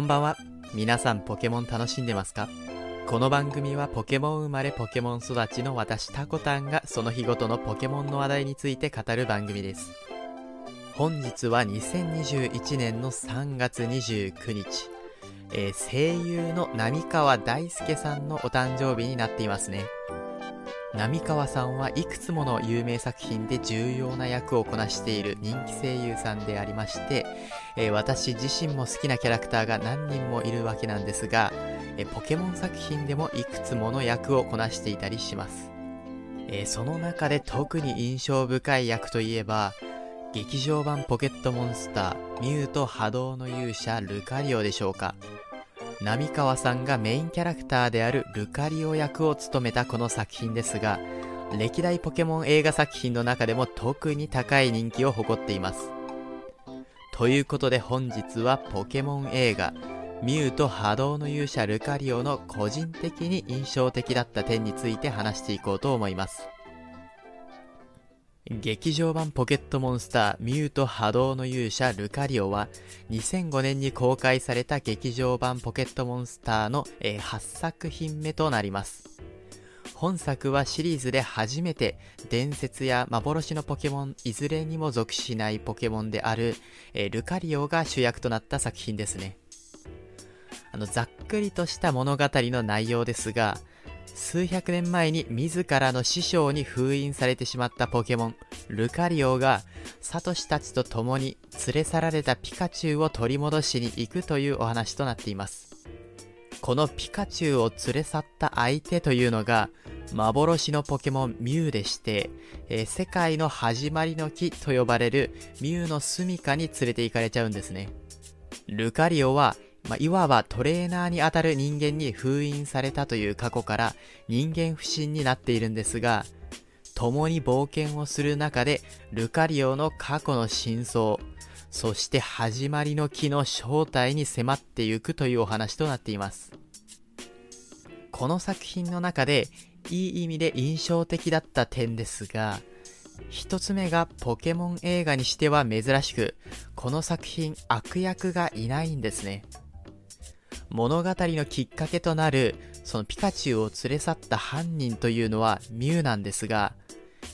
こんばんは。皆さんポケモン楽しんでますか？この番組はポケモン生まれポケモン育ちの私タコタンがその日ごとのポケモンの話題について語る番組です。本日は2021年の3月29日、えー声優の浪川大輔さんのお誕生日になっていますね。浪川さんはいくつもの有名作品で重要な役をこなしている人気声優さんでありまして、えー私自身も好きなキャラクターが何人もいるわけなんですが、えーポケモン作品でもいくつもの役をこなしていたりします。えーその中で特に印象深い役といえば、劇場版ポケットモンスター、ミュウと波動の勇者ルカリオでしょうか。浪川さんがメインキャラクターであるルカリオ役を務めたこの作品ですが、歴代ポケモン映画作品の中でも特に高い人気を誇っています。ということで本日はポケモン映画、ミュウと波動の勇者ルカリオの個人的に印象的だった点について話していこうと思います。劇場版ポケットモンスターミュウと波動の勇者ルカリオは2005年に公開された劇場版ポケットモンスターの、え8作品目となります。本作はシリーズで初めて伝説や幻のポケモンいずれにも属しないポケモンである、えールカリオが主役となった作品ですね。あの、ざっくりとした物語の内容ですが、数百年前に自らの師匠に封印されてしまったポケモン、ルカリオが、サトシたちと共に連れ去られたピカチュウを取り戻しに行くというお話となっています。このピカチュウを連れ去った相手というのが、幻のポケモンミュウでして、えー世界の始まりの木と呼ばれるミュウの住処に連れて行かれちゃうんですね。ルカリオは、まあ、いわばトレーナーにあたる人間に封印されたという過去から人間不信になっているんですが、共に冒険をする中でルカリオの過去の真相、そして始まりの木の正体に迫っていくというお話となっています。この作品の中でいい意味で印象的だった点ですが、一つ目がポケモン映画にしては珍しく、この作品悪役がいないんですね。物語のきっかけとなる、そのピカチュウを連れ去った犯人というのはミュウなんですが、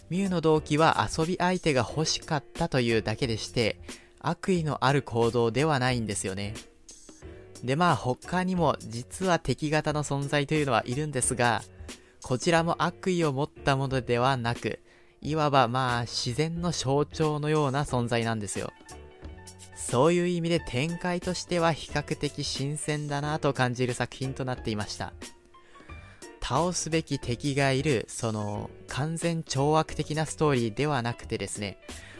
ミュウの動機は遊び相手が欲しかったというだけでして、悪意のある行動ではないんですよね。でまあ他にも実は敵型の存在というのはいるんですが、こちらも悪意を持ったものではなく、いわばまあ自然の象徴のような存在なんですよ。そういう意味で展開としては比較的新鮮だなと感じる作品となっていました。倒すべき敵がいる、その完全懲悪的なストーリーではなくてですね、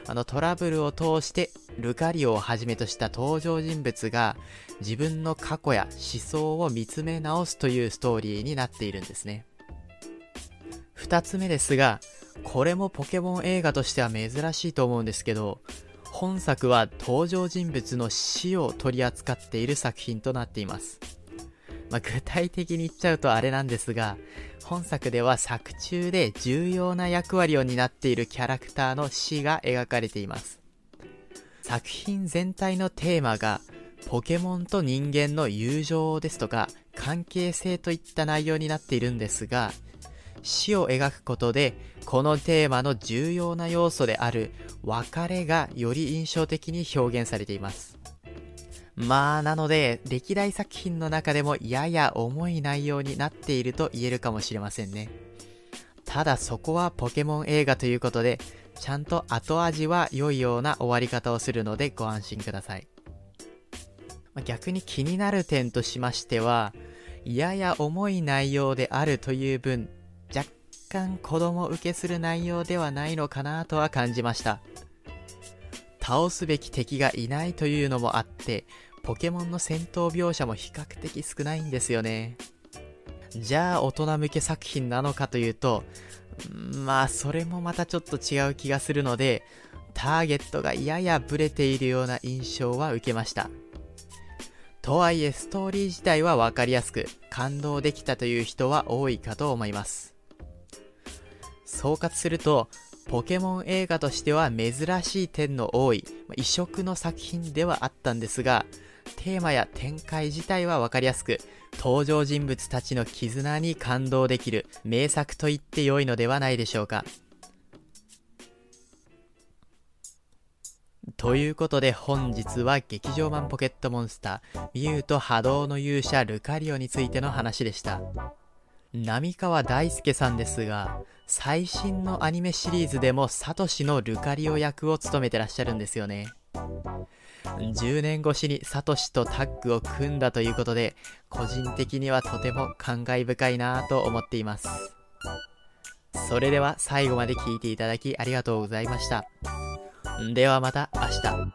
あのトラブルを通してルカリオをはじめとした登場人物が自分の過去や思想を見つめ直すというストーリーになっているんですね。二つ目ですが、これもポケモン映画としては珍しいと思うんですけど、本作は登場人物の死を取り扱っている作品となっています。まあ、具体的に言っちゃうとあれなんですが、本作では作中で重要な役割を担っているキャラクターの死が描かれています。作品全体のテーマが、ポケモンと人間の友情ですとか、関係性といった内容になっているんですが、死を描くことで、このテーマの重要な要素である別れがより印象的に表現されています。まあ、なので、歴代作品の中でもやや重い内容になっていると言えるかもしれませんね。ただそこはポケモン映画ということで、ちゃんと後味は良いような終わり方をするのでご安心ください。逆に気になる点としましては、やや重い内容であるという分、若干子供受けする内容ではないのかなとは感じました。倒すべき敵がいないというのもあって、ポケモンの戦闘描写も比較的少ないんですよね。じゃあ大人向け作品なのかというと、まあそれもまたちょっと違う気がするので、ターゲットがややブレているような印象は受けました。とはいえストーリー自体はわかりやすく感動できたという人は多いかと思います。総括すると、ポケモン映画としては珍しい点の多い、異色の作品ではあったんですが、テーマや展開自体はわかりやすく、登場人物たちの絆に感動できる名作と言って良いのではないでしょうか。ということで本日は劇場版ポケットモンスターミュウと波動の勇者ルカリオについての話でした。浪川大輔さんですが、最新のアニメシリーズでもサトシのルカリオ役を務めてらっしゃるんですよね。10年越しにサトシとタッグを組んだということで、個人的にはとても感慨深いなぁと思っています。それでは最後まで聞いていただきありがとうございました。ではまた明日。